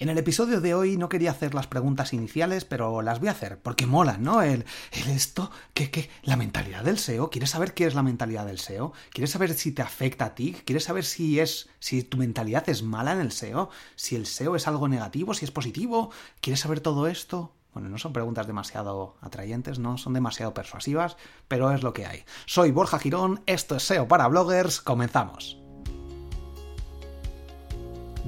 En el episodio de hoy no quería hacer las preguntas iniciales, pero las voy a hacer, porque molan, ¿no? El, el esto, ¿qué, qué? La mentalidad del SEO. ¿Quieres saber qué es la mentalidad del SEO? ¿Quieres saber si te afecta a ti? ¿Quieres saber si es, si tu mentalidad es mala en el SEO? ¿Si el SEO es algo negativo? ¿Si es positivo? ¿Quieres saber todo esto? Bueno, no son preguntas demasiado atrayentes, no son demasiado persuasivas, pero es lo que hay. Soy Borja Girón, esto es SEO para bloggers, comenzamos.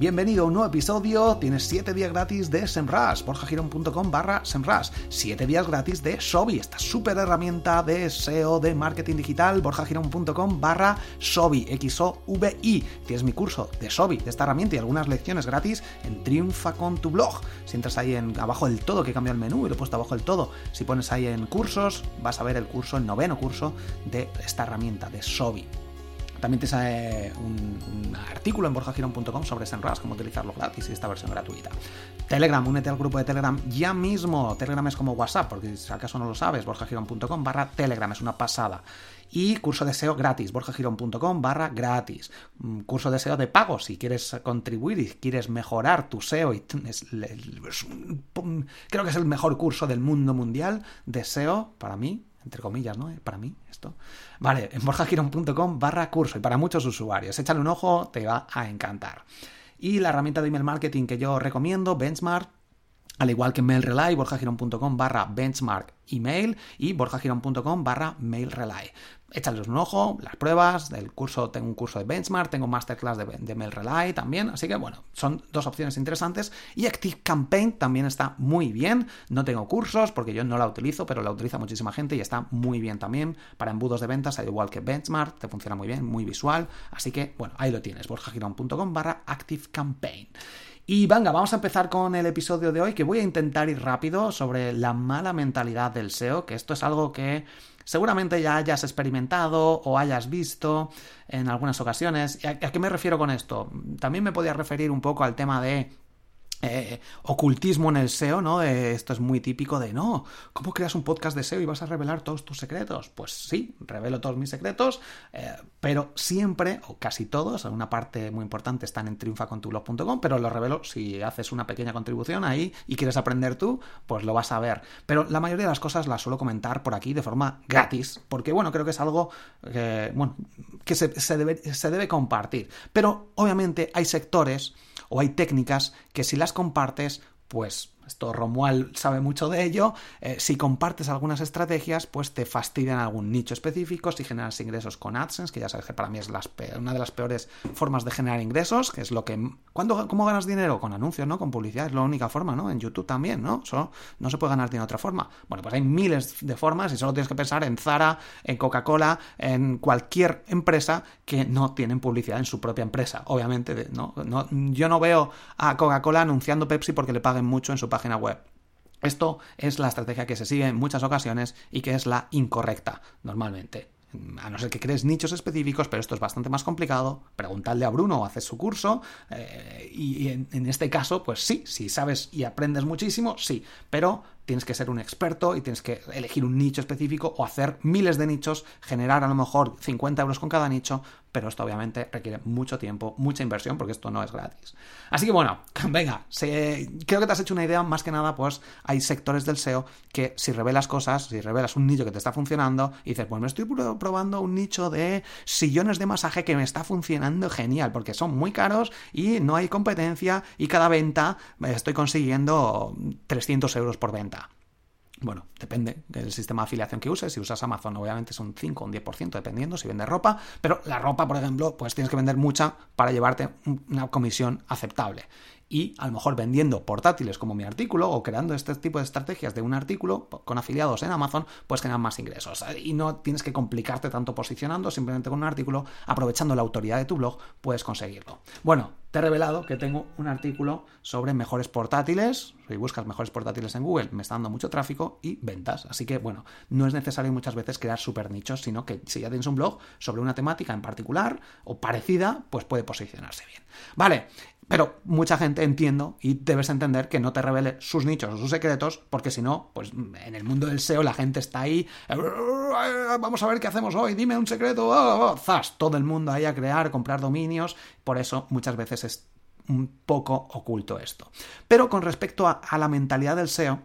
Bienvenido a un nuevo episodio. Tienes 7 días gratis de SEMrush, borjagirón.com barra SEMrush. 7 días gratis de Sobi, esta super herramienta de SEO de marketing digital, borjagirón.com barra Sobi, X-O-V-I. Tienes mi curso de Sobi, de esta herramienta y algunas lecciones gratis en Triunfa con tu blog. Si entras ahí en abajo del todo, que cambia el menú y lo he puesto abajo del todo, si pones ahí en cursos, vas a ver el curso, el noveno curso de esta herramienta de Sobi. También te sale un, artículo en borjagirón.com sobre SEMrush, cómo utilizarlo gratis y esta versión gratuita. Telegram, únete al grupo de Telegram ya mismo. Telegram es como WhatsApp, porque si acaso no lo sabes, borjagirón.com barra Telegram, es una pasada. Y curso de SEO gratis, borjagirón.com barra gratis. Mm, curso de SEO de pago, si quieres contribuir y quieres mejorar tu SEO. Y creo que es el mejor curso del mundo mundial de SEO para mí, entre comillas, ¿no? Para mí, esto. Vale, en borjagiron.com barra curso y para muchos usuarios. Échale un ojo, te va a encantar. Y la herramienta de email marketing que yo recomiendo, Benchmark, al igual que MailRelay, borjagiron.com barra benchmark email y borjagiron.com barra mailrelay. Échales un ojo, las pruebas del curso, tengo un curso de benchmark, tengo masterclass de, de MailRelay también, así que bueno, son dos opciones interesantes. Y ActiveCampaign también está muy bien, no tengo cursos porque yo no la utilizo, pero la utiliza muchísima gente y está muy bien también. Para embudos de ventas, al igual que Benchmark, te funciona muy bien, muy visual, así que bueno, ahí lo tienes, borjagirón.com barra ActiveCampaign. Y venga, vamos a empezar con el episodio de hoy, que voy a intentar ir rápido sobre la mala mentalidad del SEO, que esto es algo que seguramente ya hayas experimentado o hayas visto en algunas ocasiones. ¿A qué me refiero con esto? También me podía referir un poco al tema de eh, ocultismo en el SEO, ¿no? esto es muy típico de, no, ¿cómo creas un podcast de SEO y vas a revelar todos tus secretos? Pues sí, revelo todos mis secretos, eh, pero siempre, o casi todos, una parte muy importante están en triunfacontublog.com, pero lo revelo si haces una pequeña contribución ahí y quieres aprender tú, pues lo vas a ver. Pero la mayoría de las cosas las suelo comentar por aquí de forma gratis, porque bueno, creo que es algo que, bueno, que se debe compartir. Pero obviamente hay sectores o hay técnicas que si las compartes, pues esto Romual sabe mucho de ello, eh, si compartes algunas estrategias, pues te fastidian algún nicho específico, si generas ingresos con AdSense, que ya sabes que para mí es una de las peores formas de generar ingresos, que es lo que... ¿Cuándo, ¿Cómo ganas dinero? Con anuncios, ¿no? Con publicidad, es la única forma, ¿no? En YouTube también, ¿no? Solo no se puede ganar dinero de otra forma. Bueno, pues hay miles de formas y solo tienes que pensar en Zara, en Coca-Cola, en cualquier empresa que no tienen publicidad en su propia empresa. Obviamente, ¿no? no yo no veo a Coca-Cola anunciando Pepsi porque le paguen mucho en su página web. Esto es la estrategia que se sigue en muchas ocasiones y que es la incorrecta normalmente. A no ser que crees nichos específicos, pero esto es bastante más complicado. Preguntarle a Bruno haces su curso. Eh, y, en, en, este caso, pues sí, si sabes y aprendes muchísimo, sí. Pero tienes que ser un experto y tienes que elegir un nicho específico o hacer miles de nichos, generar a lo mejor 50 euros con cada nicho, pero esto obviamente requiere mucho tiempo, mucha inversión, porque esto no es gratis. Así que bueno, venga, creo que te has hecho una idea, más que nada, pues hay sectores del SEO que si revelas cosas, si revelas un nicho que te está funcionando, y dices, pues me estoy probando un nicho de sillones de masaje que me está funcionando genial, porque son muy caros y no hay competencia y cada venta estoy consiguiendo 300 euros por venta. Bueno, depende del sistema de afiliación que uses. Si usas Amazon, obviamente es un 5 o un 10%, dependiendo si vendes ropa. Pero la ropa, por ejemplo, pues tienes que vender mucha para llevarte una comisión aceptable y a lo mejor vendiendo portátiles como mi artículo o creando este tipo de estrategias de un artículo con afiliados en Amazon, pues generar más ingresos. Y no tienes que complicarte tanto posicionando, simplemente con un artículo, aprovechando la autoridad de tu blog, puedes conseguirlo. Bueno, te he revelado que tengo un artículo sobre mejores portátiles. Si buscas mejores portátiles en Google, me está dando mucho tráfico y ventas. Así que, bueno, no es necesario muchas veces crear super nichos, sino que si ya tienes un blog sobre una temática en particular o parecida, pues puede posicionarse bien. Vale, pero mucha gente entiendo y debes entender que no te revele sus nichos o sus secretos, porque si no, pues en el mundo del SEO la gente está ahí, vamos a ver qué hacemos hoy, dime un secreto, oh, oh, oh". zas, todo el mundo ahí a crear, comprar dominios, por eso muchas veces es un poco oculto esto. Pero con respecto a, a la mentalidad del SEO,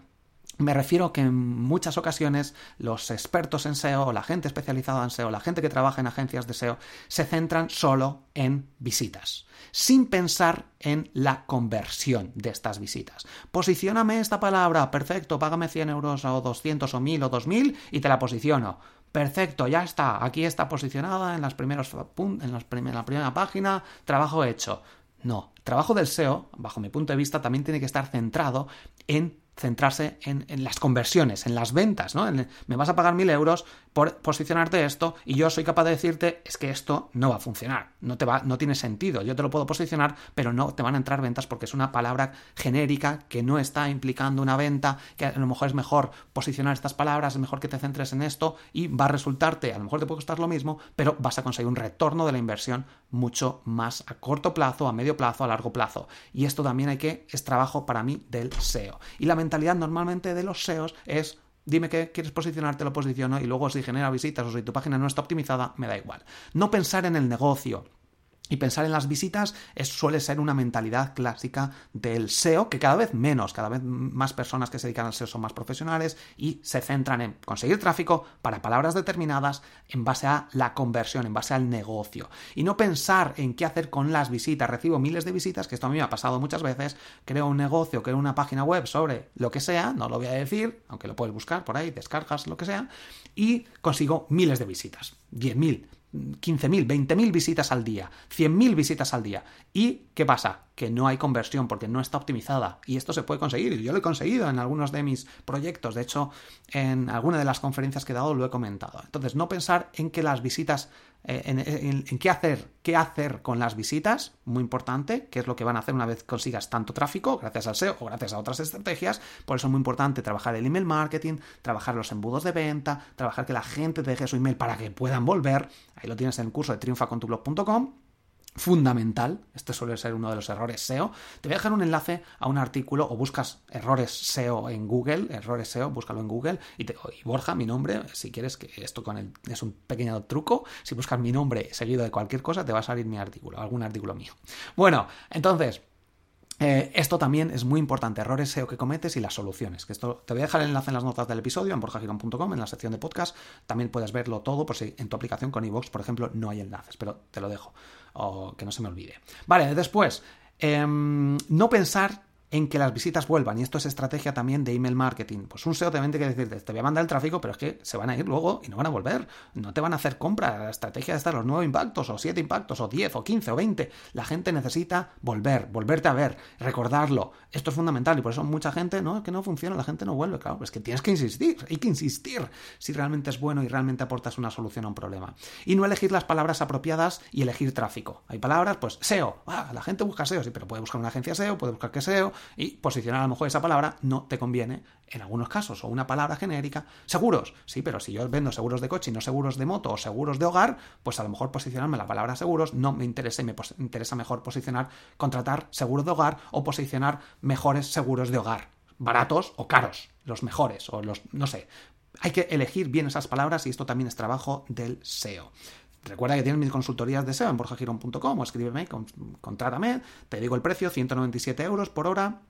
me refiero que en muchas ocasiones los expertos en SEO, la gente especializada en SEO, la gente que trabaja en agencias de SEO, se centran solo en visitas, sin pensar en la conversión de estas visitas. Posicióname esta palabra, perfecto, págame 100 euros o 200 o 1000 o 2000 y te la posiciono. Perfecto, ya está, aquí está posicionada en, las primeros, en, la primera página, trabajo hecho. No, trabajo del SEO, bajo mi punto de vista, también tiene que estar centrado en centrarse en, las conversiones, en las ventas, ¿no? me vas a pagar mil euros por posicionarte esto y yo soy capaz de decirte es que esto no va a funcionar, no te va, no tiene sentido. Yo te lo puedo posicionar, pero no te van a entrar ventas porque es una palabra genérica que no está implicando una venta, que a lo mejor es mejor posicionar estas palabras, es mejor que te centres en esto y va a resultarte, a lo mejor te puede costar lo mismo, pero vas a conseguir un retorno de la inversión mucho más a corto plazo, a medio plazo, a largo plazo. Y esto también hay que es trabajo para mí del SEO. Y la mentalidad normalmente de los SEOs es Dime que quieres posicionarte, lo posiciono y luego si genera visitas o si tu página no está optimizada, me da igual. No pensar en el negocio, y pensar en las visitas suele ser una mentalidad clásica del SEO, que cada vez menos, cada vez más personas que se dedican al SEO son más profesionales y se centran en conseguir tráfico para palabras determinadas en base a la conversión, en base al negocio. Y no pensar en qué hacer con las visitas. Recibo miles de visitas, que esto a mí me ha pasado muchas veces. Creo un negocio, creo una página web sobre lo que sea, no lo voy a decir, aunque lo puedes buscar por ahí, descargas, lo que sea, y consigo miles de visitas. 10.000, 15.000, 20.000 visitas al día, 100.000 visitas al día. ¿Y qué pasa? Que no hay conversión porque no está optimizada. Y esto se puede conseguir. Y yo lo he conseguido en algunos de mis proyectos. De hecho, en alguna de las conferencias que he dado lo he comentado. Entonces, no pensar en que las visitas eh, en, qué hacer, qué hacer con las visitas, muy importante, qué es lo que van a hacer una vez consigas tanto tráfico, gracias al SEO o gracias a otras estrategias. Por eso es muy importante trabajar el email marketing, trabajar los embudos de venta, trabajar que la gente deje su email para que puedan volver. Ahí lo tienes en el curso de triunfacontublog.com fundamental, este suele ser uno de los errores SEO, te voy a dejar un enlace a un artículo o buscas errores SEO en Google, errores SEO, búscalo en Google y, te, Borja, mi nombre, si quieres que esto con el, es un pequeño truco, si buscas mi nombre seguido de cualquier cosa te va a salir mi artículo, algún artículo mío. Bueno, entonces, eh, esto también es muy importante, errores SEO que cometes y las soluciones. Que esto te voy a dejar el enlace en las notas del episodio en borjagirón.com, en la sección de podcast. También puedes verlo todo por si en tu aplicación con iVoox, por ejemplo, no hay enlaces, pero te lo dejo, o que no se me olvide. Vale, después, em, no pensar en que las visitas vuelvan. Y esto es estrategia también de email marketing. Pues un SEO te tiene que decirte, te voy a mandar el tráfico, pero es que se van a ir luego y no van a volver. No te van a hacer compra. La estrategia de estar los nueve impactos, o siete impactos, o diez, o quince, o veinte. La gente necesita volver, volverte a ver, recordarlo. Esto es fundamental y por eso mucha gente, no, es que no funciona, la gente no vuelve. Claro, es que tienes que insistir, hay que insistir si realmente es bueno y realmente aportas una solución a un problema. Y no elegir las palabras apropiadas y elegir tráfico. Hay palabras, pues SEO. Ah, la gente busca SEO, sí, pero puede buscar una agencia SEO, puede buscar que SEO y posicionar a lo mejor esa palabra no te conviene en algunos casos, o una palabra genérica. Seguros, sí, pero si yo vendo seguros de coche y no seguros de moto o seguros de hogar, pues a lo mejor posicionarme la palabra seguros no me interesa y me interesa mejor posicionar, contratar seguros de hogar o posicionar mejores seguros de hogar, baratos o caros, los mejores o los, no sé. Hay que elegir bien esas palabras y esto también es trabajo del SEO. Recuerda que tienes mis consultorías de SEO en borjagirón.com o escríbeme, contrátame, te digo el precio, 197 euros por hora,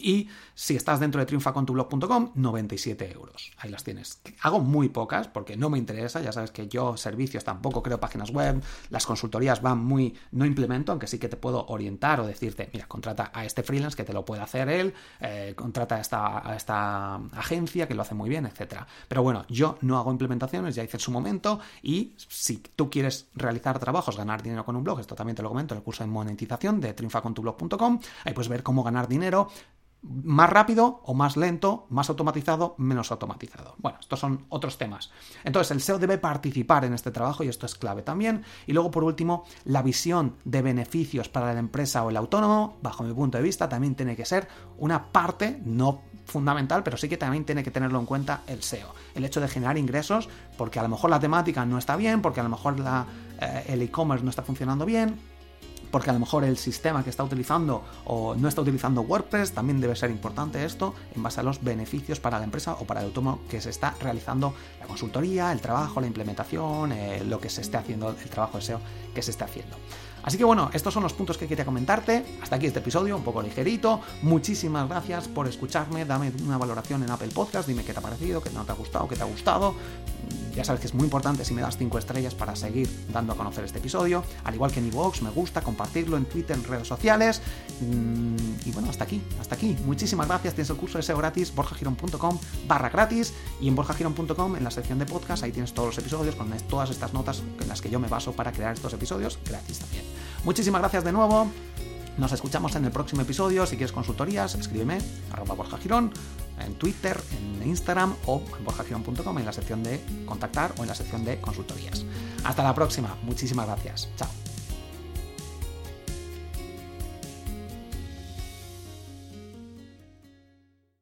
y si estás dentro de triunfacontublog.com, 97 euros. Ahí las tienes. Hago muy pocas porque no me interesa. Ya sabes que yo servicios tampoco creo páginas web. Las consultorías van muy... No implemento, aunque sí que te puedo orientar o decirte, mira, contrata a este freelance que te lo puede hacer él, eh, contrata a esta, esta agencia que lo hace muy bien, etc. Pero bueno, yo no hago implementaciones, ya hice en su momento y si tú quieres realizar trabajos, ganar dinero con un blog, esto también te lo comento en el curso de monetización de triunfacontublog.com, ahí puedes ver cómo ganar dinero más rápido o más lento, más automatizado, menos automatizado. Bueno, estos son otros temas. Entonces, el SEO debe participar en este trabajo y esto es clave también. Y luego, por último, la visión de beneficios para la empresa o el autónomo, bajo mi punto de vista, también tiene que ser una parte, no fundamental, pero sí que también tiene que tenerlo en cuenta el SEO. El hecho de generar ingresos, porque a lo mejor la temática no está bien, porque a lo mejor eh, el e-commerce no está funcionando bien, porque a lo mejor el sistema que está utilizando o no está utilizando WordPress, también debe ser importante esto en base a los beneficios para la empresa o para el autónomo que se está realizando la consultoría, el trabajo, la implementación, eh, lo que se esté haciendo, el trabajo de SEO que se esté haciendo. Así que bueno, estos son los puntos que quería comentarte. Hasta aquí este episodio, un poco ligerito. Muchísimas gracias por escucharme. Dame una valoración en Apple Podcast. Dime qué te ha parecido, qué no te ha gustado, qué te ha gustado. Ya sabes que es muy importante si me das 5 estrellas para seguir dando a conocer este episodio. Al igual que en iVoox, me gusta compartirlo en Twitter, en redes sociales. Mm, y bueno, hasta aquí, hasta aquí. Muchísimas gracias. Tienes el curso de SEO gratis, borjagirón.com barra gratis. Y en borjagirón.com, en la sección de podcast, ahí tienes todos los episodios con todas estas notas en las que yo me baso para crear estos episodios gratis también. Muchísimas gracias de nuevo. Nos escuchamos en el próximo episodio. Si quieres consultorías, escríbeme arroba Borja Girón, en Twitter, en Instagram o en borjagirón.com en la sección de contactar o en la sección de consultorías. Hasta la próxima. Muchísimas gracias. Chao.